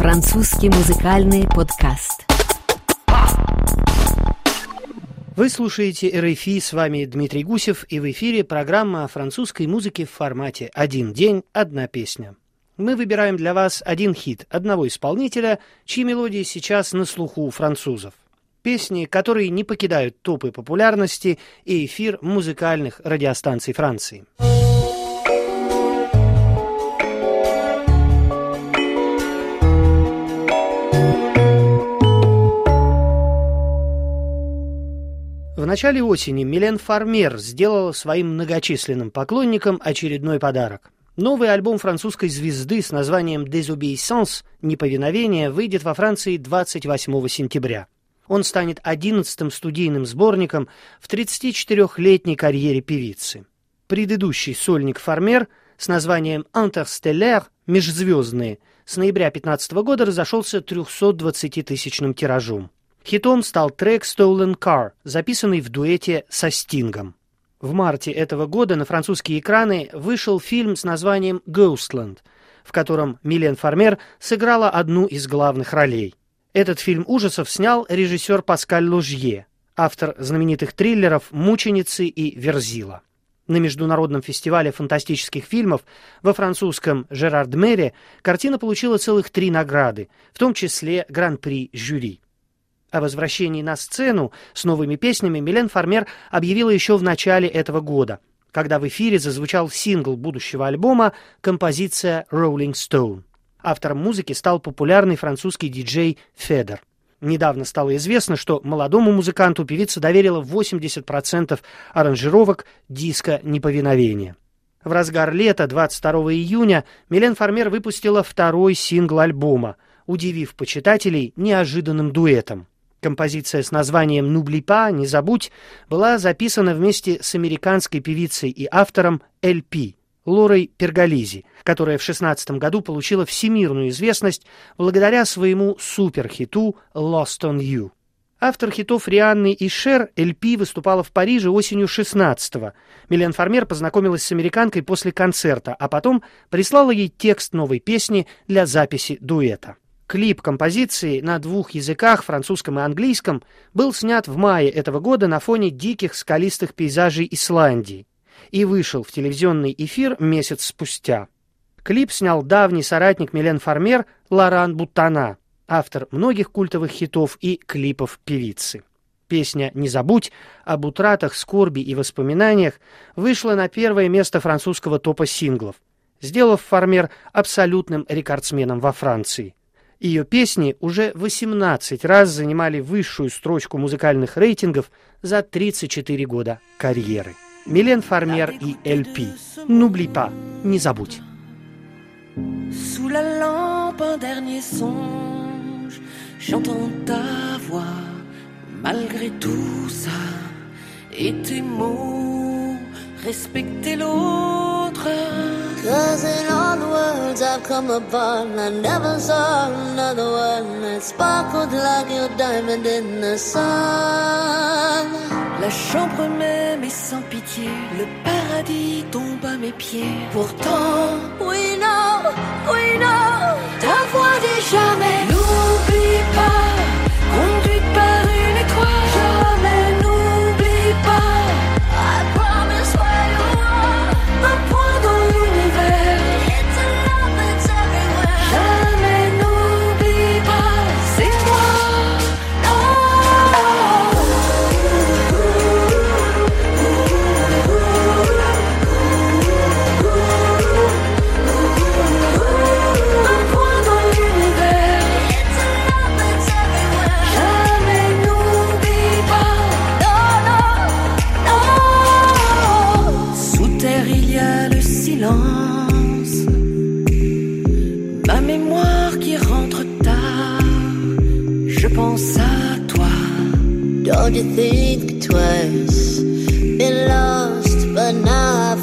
Французский музыкальный подкаст. Вы слушаете РФИ, с вами Дмитрий Гусев, и в эфире программа о французской музыке в формате «Один день, одна песня». Мы выбираем для вас один хит одного исполнителя, чьи мелодии сейчас на слуху у французов. Песни, которые не покидают топы популярности и эфир музыкальных радиостанций Франции. В начале осени Милен Фармер сделала своим многочисленным поклонникам очередной подарок. Новый альбом французской звезды с названием «Désobéissance» «Неповиновение» выйдет во Франции 28 сентября. Он станет одиннадцатым студийным сборником в 34-летней карьере певицы. Предыдущий сольник Фармер с названием «Interstellaire» «Межзвездные» с ноября 15 года разошелся 320-тысячным тиражом. Хитом стал трек «Stolen Car», записанный в дуэте со Стингом. В марте этого года на французские экраны вышел фильм с названием «Ghostland», в котором Милен Фармер сыграла одну из главных ролей. Этот фильм ужасов снял режиссер Паскаль Лужье, автор знаменитых триллеров «Мученицы» и «Верзила». На международном фестивале фантастических фильмов во французском Жерард-Мере картина получила целых три награды, в том числе Гран-при жюри. О возвращении на сцену с новыми песнями Милен Фармер объявила еще в начале этого года, когда в эфире зазвучал сингл будущего альбома композиция «Rolling Stone». Автором музыки стал популярный французский диджей Федер. Недавно стало известно, что молодому музыканту певица доверила 80% аранжировок диска «Неповиновение». В разгар лета 22 июня Милен Фармер выпустила второй сингл альбома, удивив почитателей неожиданным дуэтом. Композиция с названием «Нублипа», «Не забудь» была записана вместе с американской певицей и автором LP Лорой Перголизи, которая в 16 году получила всемирную известность благодаря своему суперхиту «Lost on You». Автор хитов Рианны и Шер LP выступала в Париже осенью 16-го. Милен Фармер познакомилась с американкой после концерта, а потом прислала ей текст новой песни для записи дуэта. Клип композиции на двух языках, французском и английском, был снят в мае этого года на фоне диких скалистых пейзажей Исландии и вышел в телевизионный эфир месяц спустя. Клип снял давний соратник Милен Фармер Лоран Буттана, автор многих культовых хитов и клипов певицы. Песня «Не забудь» об утратах, скорби и воспоминаниях вышла на первое место французского топа синглов, сделав Фармер абсолютным рекордсменом во Франции. Ее песни уже 18 раз занимали высшую строчку музыкальных рейтингов за 34 года карьеры. Милен Фармер и LP. N'oublie pas, не забудь. Sous la lampe, un dernier songe, j'entends ta voix, malgré tout ça, et tes mots, respecter l'autre. I've come upon, I never saw another one that sparkled like your diamond in the sun. La chambre même est sans pitié, le paradis tombe à mes pieds. Pourtant, We know, we know, ta voix dit jamais. Y a le silence. Ma mémoire qui rentre tard. Je pense à toi. Don't you think twice? Been lost, but now